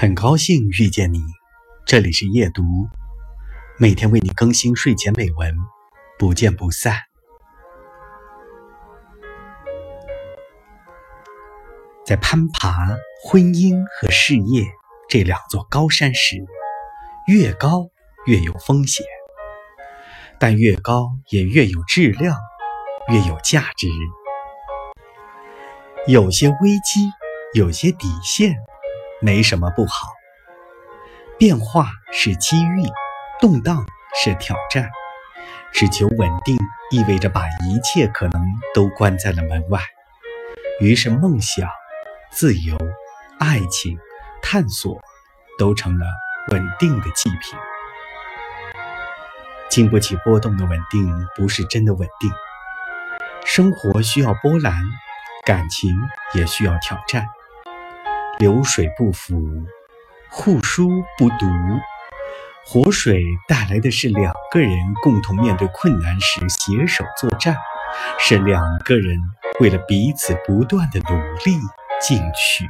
很高兴遇见你，这里是夜读，每天为你更新睡前美文，不见不散。在攀爬婚姻和事业这两座高山时，越高越有风险，但越高也越有质量，越有价值。有些危机，有些底线。没什么不好。变化是机遇，动荡是挑战。只求稳定，意味着把一切可能都关在了门外。于是，梦想、自由、爱情、探索，都成了稳定的祭品。经不起波动的稳定，不是真的稳定。生活需要波澜，感情也需要挑战。流水不腐，户书不读。活水带来的是两个人共同面对困难时携手作战，是两个人为了彼此不断的努力进取。